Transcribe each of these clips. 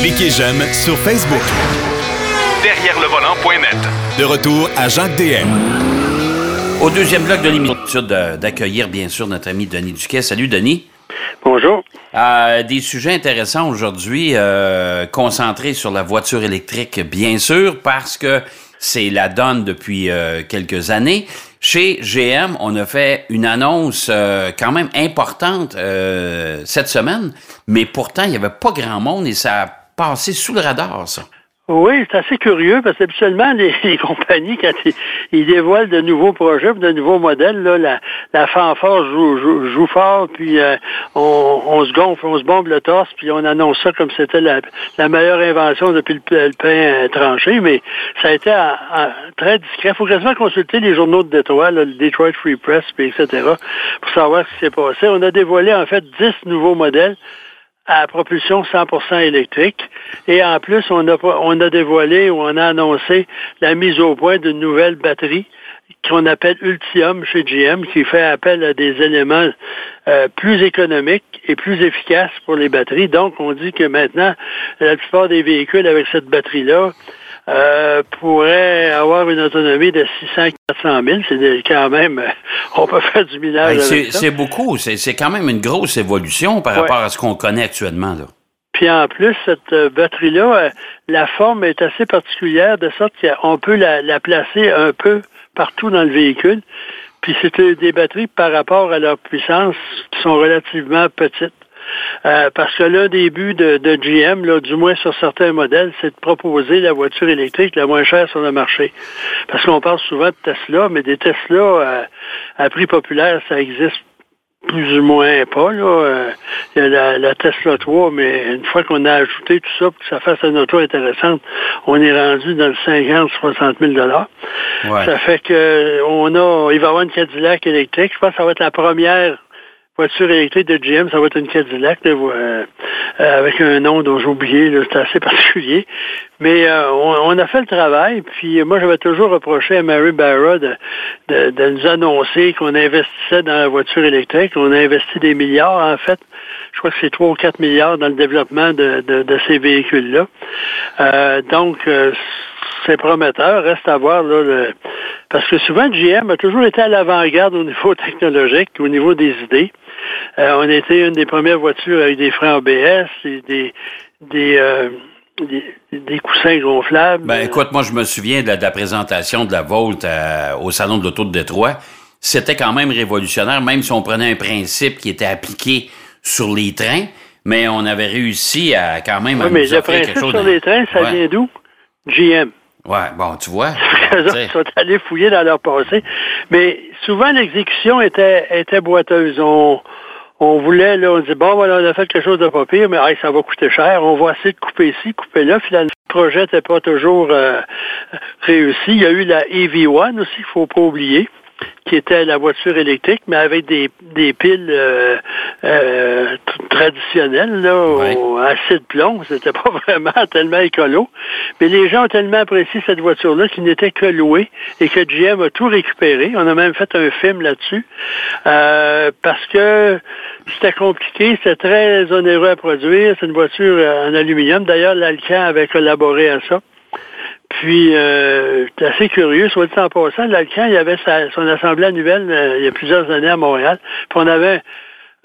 Cliquez j'aime sur Facebook. Derrière le volant.net. De retour à Jacques DM. Au deuxième bloc de l'émission, d'accueillir bien sûr notre ami Denis Duquet. Salut Denis. Bonjour. Euh, des sujets intéressants aujourd'hui, euh, concentrés sur la voiture électrique, bien sûr, parce que c'est la donne depuis euh, quelques années. Chez GM, on a fait une annonce euh, quand même importante euh, cette semaine, mais pourtant, il n'y avait pas grand monde et ça a passé sous le radar, ça. Oui, c'est assez curieux parce qu'habituellement, les, les compagnies, quand ils, ils dévoilent de nouveaux projets, de nouveaux modèles, là, la, la fanfare joue, joue, joue fort, puis euh, on, on se gonfle, on se bombe le torse, puis on annonce ça comme c'était la, la meilleure invention depuis le, le pain euh, tranché, mais ça a été à- à- très discret. Il faut quasiment consulter les journaux de Détroit, là, le Detroit Free Press, puis etc., pour savoir ce qui s'est passé. On a dévoilé en fait 10 nouveaux modèles à propulsion 100% électrique. Et en plus, on a, on a dévoilé ou on a annoncé la mise au point d'une nouvelle batterie qu'on appelle Ultium chez GM, qui fait appel à des éléments euh, plus économiques et plus efficaces pour les batteries. Donc, on dit que maintenant, la plupart des véhicules avec cette batterie-là euh, pourraient avoir une autonomie de 600 400 000. C'est quand même, euh, on peut faire du millage Hey, c'est beaucoup, c'est quand même une grosse évolution par Ouais. rapport à ce qu'on connaît actuellement. Là. Puis en plus, cette euh, batterie-là, la forme est assez particulière, de sorte qu'on peut la, la placer un peu partout dans le véhicule. Puis c'est des batteries par rapport à leur puissance qui sont relativement petites. Euh, parce que l'un des buts de, de GM, là, du moins sur certains modèles, c'est de proposer la voiture électrique la moins chère sur le marché. Parce qu'on parle souvent de Tesla, mais des Tesla euh, à prix populaire, ça existe plus ou moins pas. Là. Euh, Il y a la, la Tesla 3, mais une fois qu'on a ajouté tout ça pour que ça fasse une auto intéressante, on est rendu dans le 50-60 000 Ouais. Ça fait que on a, il va y avoir une Cadillac électrique. Je pense que ça va être la première voiture électrique de GM. Ça va être une Cadillac là, euh, euh, avec un nom dont j'ai oublié. C'est assez particulier. Mais euh, on, a fait le travail. Puis moi, j'avais toujours reproché à Mary Barra de, de, de nous annoncer qu'on investissait dans la voiture électrique. On a investi des milliards, en fait. Je crois que c'est 3 ou 4 milliards dans le développement de, de, de ces véhicules-là. Euh, donc, euh, c'est prometteur. Reste à voir, là, le- parce que souvent, GM a toujours été à l'avant-garde au niveau technologique, au niveau des idées. Euh, on était une des premières voitures avec des freins ABS, et des, des, euh, des, des coussins gonflables. Ben écoute, moi je me souviens de la, de la présentation de la Volt à- au salon de l'auto de Détroit. C'était quand même révolutionnaire, même si on prenait un principe qui était appliqué sur les trains, mais on avait réussi à quand même à Oui, mais nous le offrir quelque chose. sur de- les trains, ça Ouais. vient d'où? GM. Ouais, bon, tu vois. Sais. sont allés fouiller dans leur passé. Mais souvent, l'exécution était, était boiteuse. On, on voulait, là, on dit, bon, voilà, on a fait quelque chose de pas pire, mais hey, ça va coûter cher. On va essayer de couper ici, couper là. Finalement, le projet n'était pas toujours euh, réussi. Il y a eu la EV1 aussi, qu'il faut pas oublier qui était la voiture électrique, mais avec des, des piles euh, euh, traditionnelles, là, Ouais. au acide plomb. C'était pas vraiment tellement écolo. Mais les gens ont tellement apprécié cette voiture-là qu'il n'était que louée et que GM a tout récupéré. On a même fait un film là-dessus. Euh, parce que c'était compliqué, c'était très onéreux à produire. C'est une voiture euh, en aluminium. D'ailleurs, l'Alcan avait collaboré à ça. Puis, euh, c'est assez curieux, soit dit en passant, l'Alcan, il y avait sa- son assemblée annuelle euh, il y a plusieurs années à Montréal. Puis on avait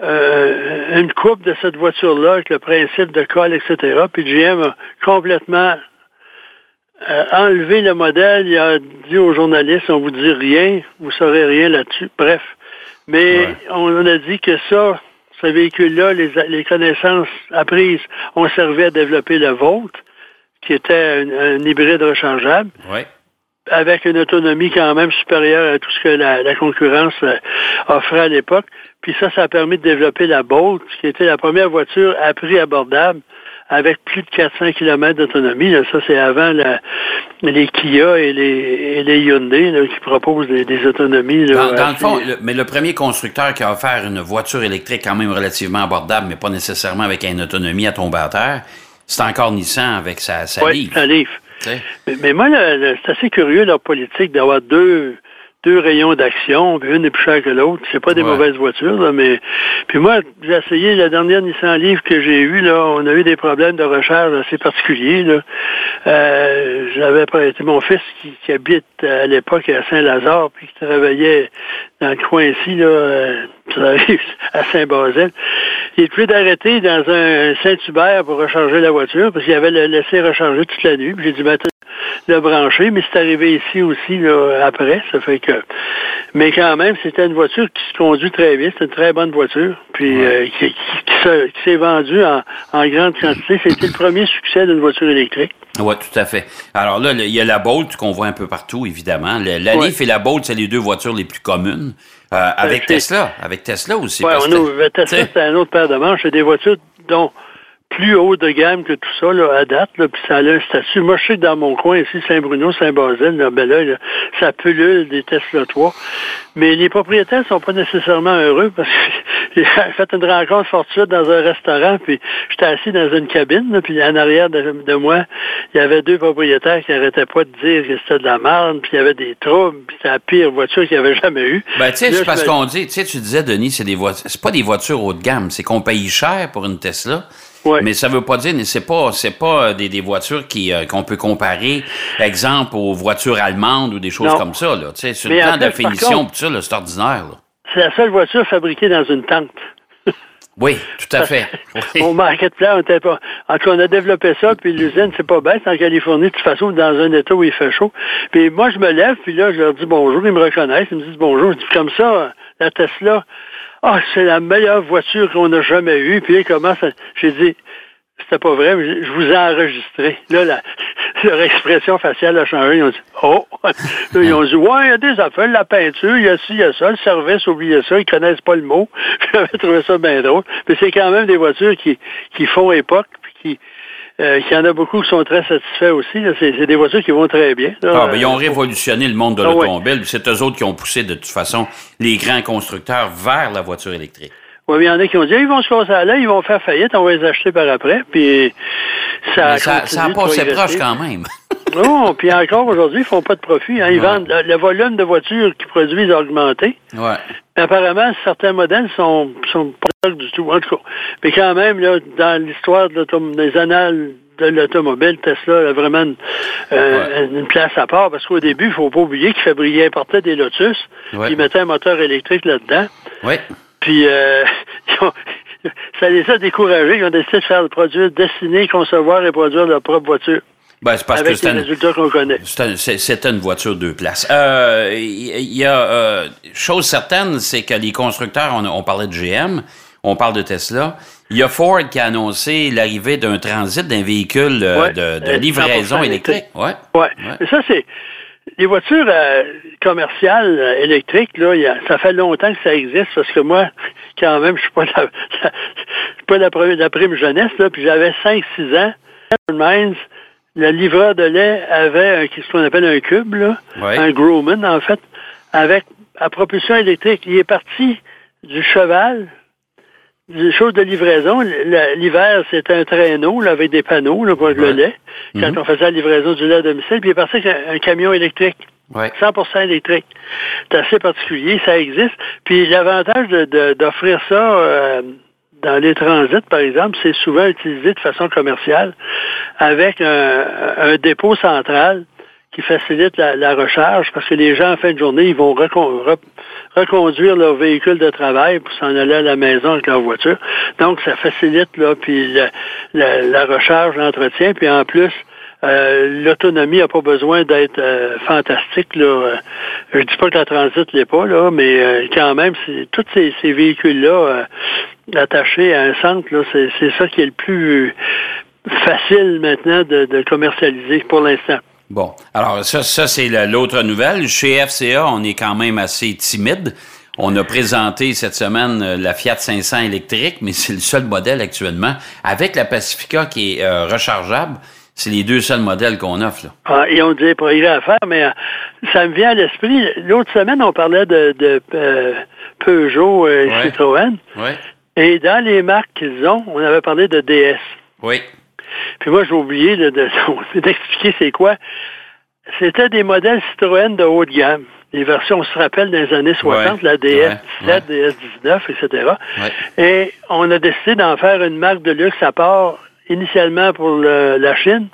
euh, une coupe de cette voiture-là avec le principe de colle, etc. Puis GM a complètement euh, enlevé le modèle. Il a dit aux journalistes, on vous dit rien, vous saurez rien là-dessus. Bref. Mais Ouais. on a dit que ça, ce véhicule-là, les, les connaissances apprises ont servi à développer le vôtre qui était un, un hybride rechargeable, Ouais. avec une autonomie quand même supérieure à tout ce que la, la concurrence euh, offrait à l'époque. Puis ça, ça a permis de développer la Bolt, qui était la première voiture à prix abordable, avec plus de 400 km d'autonomie. Ça, c'est avant la- les Kia et les, et les Hyundai là, qui proposent des, des autonomies. là, Dans, dans le fond, le- mais le premier constructeur qui a offert une voiture électrique quand même relativement abordable, mais pas nécessairement avec une autonomie à tomber à terre, c'est encore Nissan avec sa, sa Ouais, Leaf, tu sais. Mais, mais moi, c'est assez curieux leur politique d'avoir deux deux rayons d'action, puis une est plus chère que l'autre. C'est pas des Ouais. mauvaises voitures, là, mais puis moi, j'ai essayé la dernière Nissan Leaf que j'ai eue, là, on a eu des problèmes de recharge assez particuliers. Là. Euh, J'avais prêté mon fils qui, qui habite à l'époque à Saint-Lazare, puis qui travaillait dans le coin ici, là, euh, à Saint-Basile. Il est plus d'arrêter dans un Saint-Hubert pour recharger la voiture, parce qu'il avait laissé recharger toute la nuit. Puis J'ai dû le brancher, mais c'est arrivé ici aussi là, après. Ça fait que. Mais quand même, c'était une voiture qui se conduit très bien. C'est une très bonne voiture. Puis Ouais. euh, qui, qui- qui se- qui s'est vendue en, en grande quantité. C'était le premier succès d'une voiture électrique. Oui, tout à fait. Alors là, il y a la Bolt qu'on voit un peu partout, évidemment. Le- la Ouais. Leaf et la Bolt, c'est les deux voitures les plus communes. Euh, avec c'est- Tesla. Avec Tesla aussi. On a, le Tesla, c'est un autre paire de manches. C'est des voitures dont plus haut de gamme que tout ça, là, à date, là, puis ça a un statut. Moi, je sais que dans mon coin ici, Saint-Bruno, Saint-Basile, là, ben là, là, ça pullule des Tesla 3. Mais les propriétaires sont pas nécessairement heureux parce que j'ai fait une rencontre fortuite dans un restaurant, puis j'étais assis dans une cabine, là, puis en arrière de, de moi, il y avait deux propriétaires qui arrêtaient pas de dire que c'était de la merde, puis il y avait des troubles, puis c'était la pire voiture qu'il y avait jamais eu. Ben, tu sais, c'est parce me- qu'on dit, tu sais, tu disais, Denis, c'est des voitures, c'est pas des voitures haut de gamme, c'est qu'on paye cher pour une Tesla. Mais ça veut pas dire, c'est pas, c'est pas des, des voitures qui, euh, qu'on peut comparer, exemple, aux voitures allemandes ou des choses Non. comme ça, là. Tu sais, sur Mais le plan de finition, contre- ça, c'est ordinaire, là. C'est la seule voiture fabriquée dans une tente. Oui, tout à fait. Oui. Au marketplace, on était pas. En tout cas, on a développé ça, puis l'usine, c'est pas bête, en Californie, de toute façon, dans un état où il fait chaud. Puis moi, je me lève, puis là, je leur dis bonjour, ils me reconnaissent, ils me disent bonjour. Je dis comme ça, la Tesla, ah, c'est la meilleure voiture qu'on a jamais eue. Puis commencent à- J'ai dit, c'était pas vrai, mais je vous ai enregistré. Là, leur expression faciale a changé. Ils ont dit, oh! Ils ont dit, ouais, il y a des affaires, la peinture, il y a ci, il y a ça, le service, oubliez ça, ils connaissent pas le mot. J'avais trouvé ça bien drôle. Mais c'est quand même des voitures qui, qui font époque, puis qui, euh, qu'il y en a beaucoup qui sont très satisfaits aussi. C'est, des voitures qui vont très bien. là. Ah, ben, ils ont révolutionné le monde de Ah, ouais. l'automobile. puis C'est eux autres qui ont poussé, de toute façon, les grands constructeurs vers la voiture électrique. Ouais, mais il y en a qui ont dit, ils vont se casser à l'œil, ils vont faire faillite, on va les acheter par après. Puis ça, Mais ça, proche quand même. Non, puis encore aujourd'hui, ils font pas de profit. hein. Ils Ouais. vendent le, le volume de voitures qu'ils produisent a augmenté. ouais. Mais apparemment, certains modèles sont, sont pas du tout. En tout cas. Mais quand même, là, dans l'histoire de des annales de l'automobile, Tesla a vraiment une, euh, une place à part. Parce qu'au début, il faut pas oublier qu'ils fabriquaient, importaient des Lotus. Ouais. Ils mettaient un moteur électrique là-dedans. Oui. Puis euh, ils ont- ça les a découragés. Ils ont décidé de faire le produire, dessiner, concevoir et produire leur propre voiture. Ben, c'est parce que avec les résultats qu'on connaît. C'était une voiture deux places. Euh, Il y, a euh, chose certaine, c'est que les constructeurs, on, on parlait de GM, on parle de Tesla. Il y a Ford qui a annoncé l'arrivée d'un transit, d'un véhicule euh, Ouais, de, de euh, livraison 100% électrique. Ouais. Ouais. Ouais. Mais ça, c'est. Les voitures euh, commerciales euh, électriques, là, y a- ça fait longtemps que ça existe parce que moi, quand même, je suis pas la, je suis pas la, prime, la prime jeunesse, là, puis j'avais 5-6 ans. Le livreur de lait avait un- ce qu'on appelle un cube, là, Ouais. un Grumman, en fait, avec à propulsion électrique. Il est parti du cheval, des choses de livraison. L'hiver, c'était un traîneau là, avec des panneaux là, pour le lait, quand Mhm. on faisait la livraison du lait à domicile. Puis il est parti avec un, un camion électrique. Ouais. 100% électrique. C'est assez particulier, ça existe. Puis l'avantage de- de- d'offrir ça euh, dans les transits, par exemple, c'est souvent utilisé de façon commerciale avec un, un dépôt central qui facilite la, la recharge parce que les gens, en fin de journée, ils vont reconduire leur véhicule de travail pour s'en aller à la maison avec leur voiture. Donc, ça facilite là, puis la, recharge, l'entretien, puis en plus, euh, l'autonomie n'a pas besoin d'être euh, fantastique. Là. Euh, Je dis pas que la transit l'est pas, là, mais quand même, tous ces, véhicules-là attachés à un centre, c'est, ça qui est le plus facile maintenant de commercialiser pour l'instant. Bon, alors ça, ça c'est la- l'autre nouvelle. Chez FCA, on est quand même assez timide. On a présenté cette semaine euh, la Fiat 500 électrique, mais c'est le seul modèle actuellement. Avec la Pacifica qui est euh, rechargeable, c'est les deux seuls modèles qu'on offre. Là. Ah, ils ont des progrès à faire, mais euh, ça me vient à l'esprit. L'autre semaine, on parlait de, de euh, Peugeot et Ouais. Citroën. Oui, Et dans les marques qu'ils ont, on avait parlé de DS. oui, Puis moi, j'ai oublié de- de- d'expliquer c'est quoi. C'était des modèles Citroën de haut de gamme. les versions, on se rappelle des années 60, la DS17, ouais. DS19, etc. Et on a décidé d'en faire une marque de luxe à part, initialement pour le- la Chine,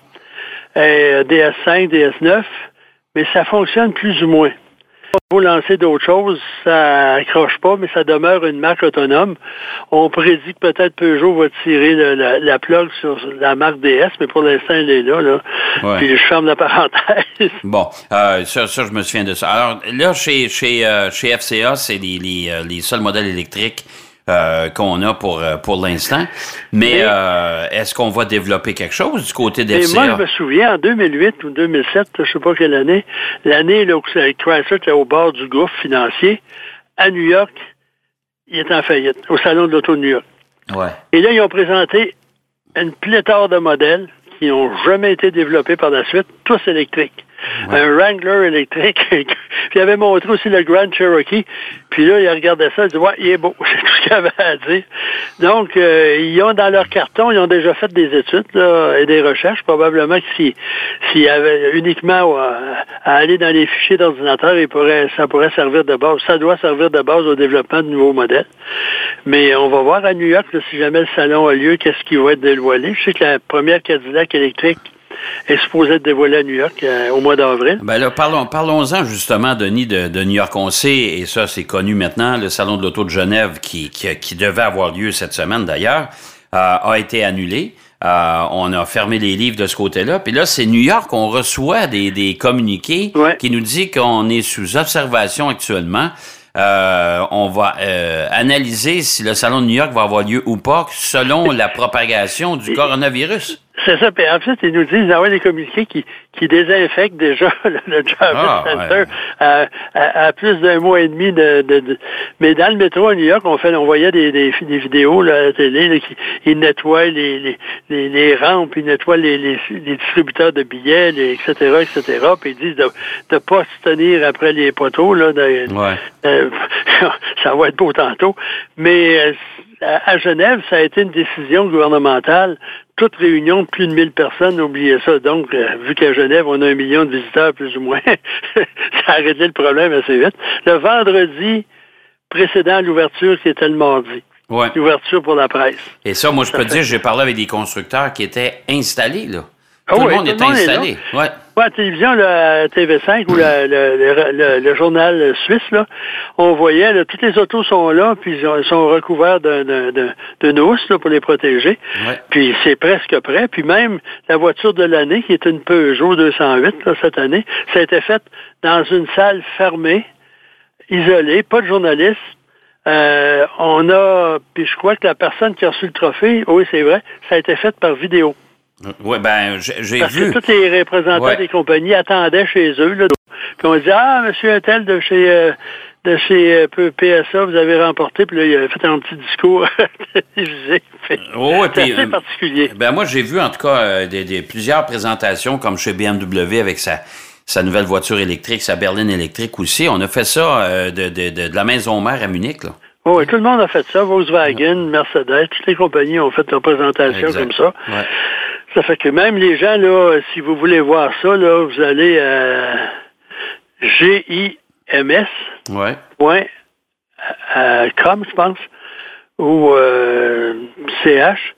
et DS5, DS9, mais ça fonctionne plus ou moins. Faut lancer d'autres choses, ça accroche pas, mais ça demeure une marque autonome. On prédit que peut-être Peugeot va tirer le- la, la plug sur la marque DS, mais pour l'instant, elle est là. là. Ouais. Puis je ferme la parenthèse. Bon, euh, ça, ça, je me souviens de ça. Alors là, chez, chez, euh, chez FCA, c'est les, les, euh, les seuls modèles électriques euh, qu'on a pour, euh, pour l'instant. Mais Mais- euh, est-ce qu'on va développer quelque chose du côté Et d'FCA? moi, je me souviens, en 2008 ou 2007, je sais pas quelle année, l'année où Chrysler était au bord du gouffre financier, à New York, il est en faillite, au Salon de l'Auto de New York. Ouais. Et là, ils ont présenté une pléthore de modèles qui n'ont jamais été développés par la suite, tous électriques. Un Wrangler électrique. puis il avait montré aussi le Grand Cherokee. Puis là, il regardait ça, il dit Ouais, il est beau. C'est tout ce qu'il avait à dire. Donc, euh, ils ont dans leur carton, ils ont déjà fait des études et des recherches. Probablement que si- s'il y avait uniquement à, à aller dans les fichiers d'ordinateur, ça pourrait servir de base. Ça doit servir de base au développement de nouveaux modèles. Mais on va voir à New York, si jamais le salon a lieu, qu'est-ce qui va être dévoilé. Je sais que la première Cadillac électrique est supposée être dévoilée à New York euh, au mois d'avril. Ben là, parlons, parlons-en justement, Denis, de, de New York. On sait, et ça, c'est connu maintenant, le Salon de l'Auto de Genève, qui, qui, qui devait avoir lieu cette semaine d'ailleurs, euh, a été annulé. Euh, on a fermé les livres de ce côté-là. Puis là, c'est New York, on reçoit des, des communiqués Ouais. qui nous dit qu'on est sous observation actuellement. Euh, on va euh, analyser si le Salon de New York va avoir lieu ou pas selon la propagation du coronavirus. C'est ça. Puis en fait, ils nous disent d'avoir des communiqués qui, qui désinfectent déjà le, le Jarvis Ah, Center ouais. à, à- à plus d'un mois et demi de, de- de- Mais dans le métro à New York, on fait, on voyait des, des, des vidéos là, à la télé là, qui ils nettoient les, les, les, les rampes, ils nettoient les, les, les distributeurs de billets, les, etc., etc. Puis ils disent de ne pas se tenir après les poteaux. Là, de- Ouais. euh, ça va être beau tantôt. Mais euh, à Genève, ça a été une décision gouvernementale. Toute réunion de plus de 1000 personnes, oubliez ça. Donc, euh, vu qu'à Genève, on a un million de visiteurs plus ou moins, ça a réglé le problème assez vite. Le vendredi précédent à l'ouverture, qui était le mardi. Ouais. L'ouverture pour la presse. Et ça, moi, je peux te dire, j'ai parlé avec des constructeurs qui étaient installés, là. Ah tout le tout le monde là. installé. ouais. Ouais, à la télévision, là, à TV5 ou la- le, le- le- le journal suisse, là, on voyait, là, toutes les autos sont là, puis ils ont- ils sont recouverts d'un- d'un- d'un- d'une housse là, pour les protéger. Ouais. Puis c'est presque prêt. Puis même la voiture de l'année, qui est une Peugeot 208 là, cette année, ça a été fait dans une salle fermée, isolée, pas de journalistes. Euh, on a, puis je crois que la personne qui a reçu le trophée, oui, c'est vrai, ça a été fait par vidéo. Ouais, ben, j'ai Parce vu. que tous les représentants Ouais. des compagnies attendaient chez eux. Là, puis on dit Ah, monsieur Intel de chez euh, de chez euh, PSA, vous avez remporté, puis là, il a fait un petit discours télévisé. Oh, ouais, C'est assez euh, particulier. Ben, moi, j'ai vu, en tout cas, des, des- plusieurs présentations, comme chez BMW avec sa, sa nouvelle voiture électrique, sa berline électrique aussi. On a fait ça de, de, de, de la maison mère à Munich, là. Oh, oui, tout le monde a fait ça. Volkswagen, Mercedes, toutes les compagnies ont fait leur présentation Exact. comme ça. Ouais. Ça fait que même les gens, là, si vous voulez voir ça, là, vous allez à GIMS. Ouais. point euh, com, je pense, ou euh, CH,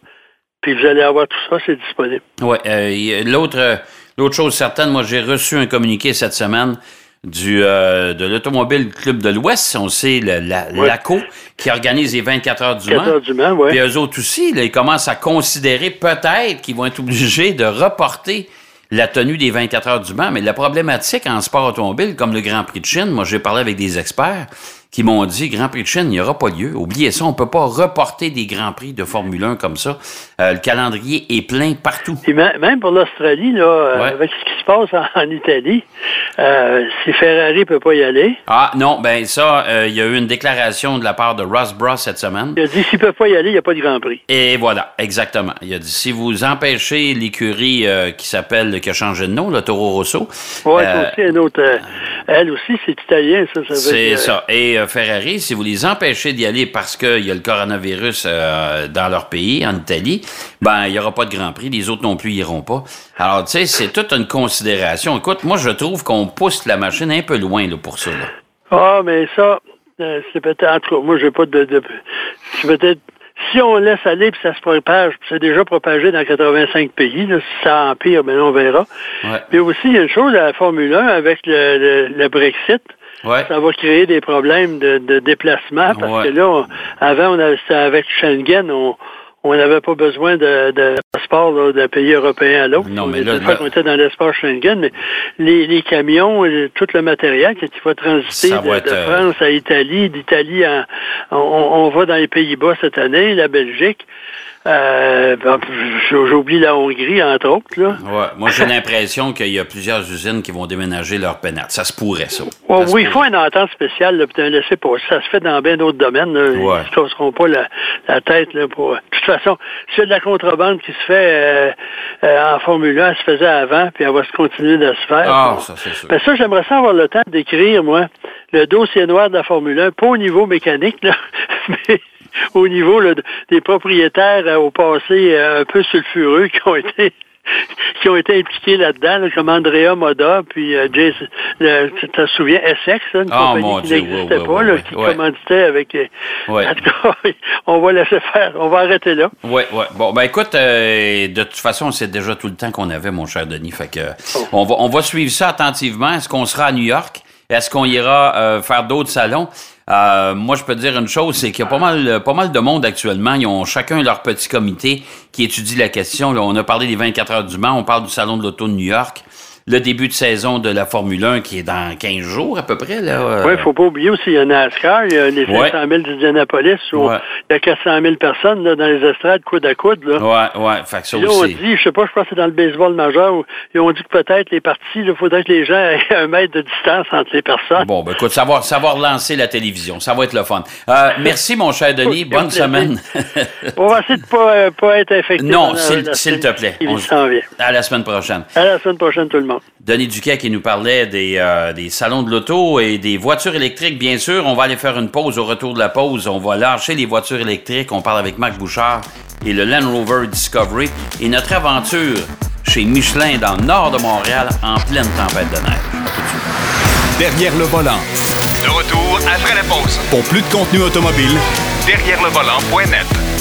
puis vous allez avoir tout ça, c'est disponible. Ouais. euh, L'autre euh, l'autre chose certaine, moi, j'ai reçu un communiqué cette semaine du euh, de l'Automobile Club de l'Ouest. On sait, le- la, Ouais. l'ACO, qui organise les 24 heures du 4 Mans. heures du Mans, ouais. Puis eux autres aussi, là, ils commencent à considérer peut-être qu'ils vont être obligés de reporter la tenue des 24 heures du Mans. Mais la problématique en sport automobile, comme le Grand Prix de Chine, moi j'ai parlé avec des experts qui m'ont dit Grand Prix de Chine, il n'y aura pas lieu. Oubliez ça, on ne peut pas reporter des Grands Prix de Formule 1 comme ça. Euh, le calendrier est plein partout. Puis même pour l'Australie, là, euh, Ouais. avec ce qui se passe en, en Italie, euh, si Ferrari ne peut pas y aller, Ah non, ben ça, euh, il y a eu une déclaration de la part de Ross Bros cette semaine. il a dit s'il ne peut pas y aller, il n'y a pas de Grand Prix. Et voilà, exactement. Il a dit si vous empêchez l'écurie qui s'appelle, qui a changé de nom, le Toro Rosso, Ouais, euh, c'est aussi un autre. elle aussi, c'est italien, ça. ça veut c'est dire- ça. Et euh, Ferrari, si vous les empêchez d'y aller parce qu'il y a le coronavirus euh, dans leur pays, en Italie, ben il n'y aura pas de Grand Prix. Les autres non plus iront pas. Alors, tu sais, c'est toute une considération. Écoute, moi, je trouve qu'on on pousse la machine un peu loin là, pour ça. Ah, mais ça, euh, c'est peut-être, en tout cas, moi, j'ai pas de, de c'est peut-être, si on laisse aller puis ça se propage, puis c'est déjà propagé dans 85 pays, là, si ça empire, ben on verra. Ouais. Mais aussi, il y a une chose à la Formule 1 avec le, le, le Brexit. Ouais. Ça va créer des problèmes de, de déplacement parce Ouais. que là, on- avant, on avait, c'était avec Schengen, on on n'avait pas besoin de, de passeport là, d'un pays européen à l'autre. Non, On mais là, là- qu'on était dans l'espace Schengen, mais les, les camions, et tout le matériel qui va transiter de, va être, de euh, France à Italie, d'Italie à on, on va dans les Pays-Bas cette année, la Belgique. Euh, ben, J'oublie la Hongrie, entre autres. Là. Ouais. Moi, j'ai l'impression qu'il y a plusieurs usines qui vont déménager leur pénate. Ça se pourrait, ça. Ouais, Ça se oui, il faut une entente spéciale, là, un laisser passer. Ça se fait dans bien d'autres domaines. Là. Ouais. Ils ne casseront pas la, la tête. Là, pour... De toute façon, a de la contrebande qui se fait euh, euh, en Formule 1, elle se faisait avant, puis elle va se continuer de se faire. Ah, ça, c'est sûr. Ben ça, j'aimerais ça avoir le temps d'écrire, moi, le dossier noir de la Formule 1, pas au niveau mécanique, là, mais au niveau là, des propriétaires euh, au passé euh, un peu sulfureux qui ont été qui ont été impliqués là-dedans, là, comme Andrea Moda, puis euh, Jason, le- tu te souviens, Essex, là, une Ah, compagnie qui n'existait pas, là, qui commanditait avec... euh. En tout cas, on va laisser faire, on va arrêter là. Oui, oui. Bon, ben écoute, euh, de toute façon, c'est déjà tout le temps qu'on avait, mon cher Denis. Fait que Oh. on va on va suivre ça attentivement. Est-ce qu'on sera à New York? Est-ce qu'on ira euh, faire d'autres salons? Euh, moi, je peux dire une chose, c'est qu'il y a pas mal, pas mal de monde actuellement. Ils ont chacun leur petit comité qui étudie la question. On a parlé des 24 heures du Mans, on parle du Salon de l'Auto de New York, le début de saison de la Formule 1 qui est dans 15 jours à peu près. Là, Oui, il ne faut pas oublier aussi, il y a NASCAR, il y a les 500 Ouais. 000 d'Indianapolis, où Ouais. il y a 400 000 personnes là, dans les estrades, coude à coude. Là. Ouais, ouais. Fait que ça on dit, je sais pas, je pense que c'est dans le baseball majeur, où ils ont dit que peut-être les parties, il faudrait que les gens aient un mètre de distance entre les personnes. Bon, ben écoute, ça va, ça va relancer la télévision. Ça va être le fun. Euh, merci, mon cher Denis. Oui, Bonne semaine. On va essayer de pas, euh, pas être infecté. Non, s'il- te plaît. On- à la semaine prochaine. À la semaine prochaine, tout le monde. Denis Duquet qui nous parlait des, euh, des salons de l'auto et des voitures électriques, bien sûr. On va aller faire une pause. Au retour de la pause, on va lâcher les voitures électriques. On parle avec Marc Bouchard et le Land Rover Discovery et notre aventure chez Michelin dans le nord de Montréal en pleine tempête de neige. À tout de suite. Derrière le volant. De retour après la pause. Pour plus de contenu automobile, Derrière le volant.net.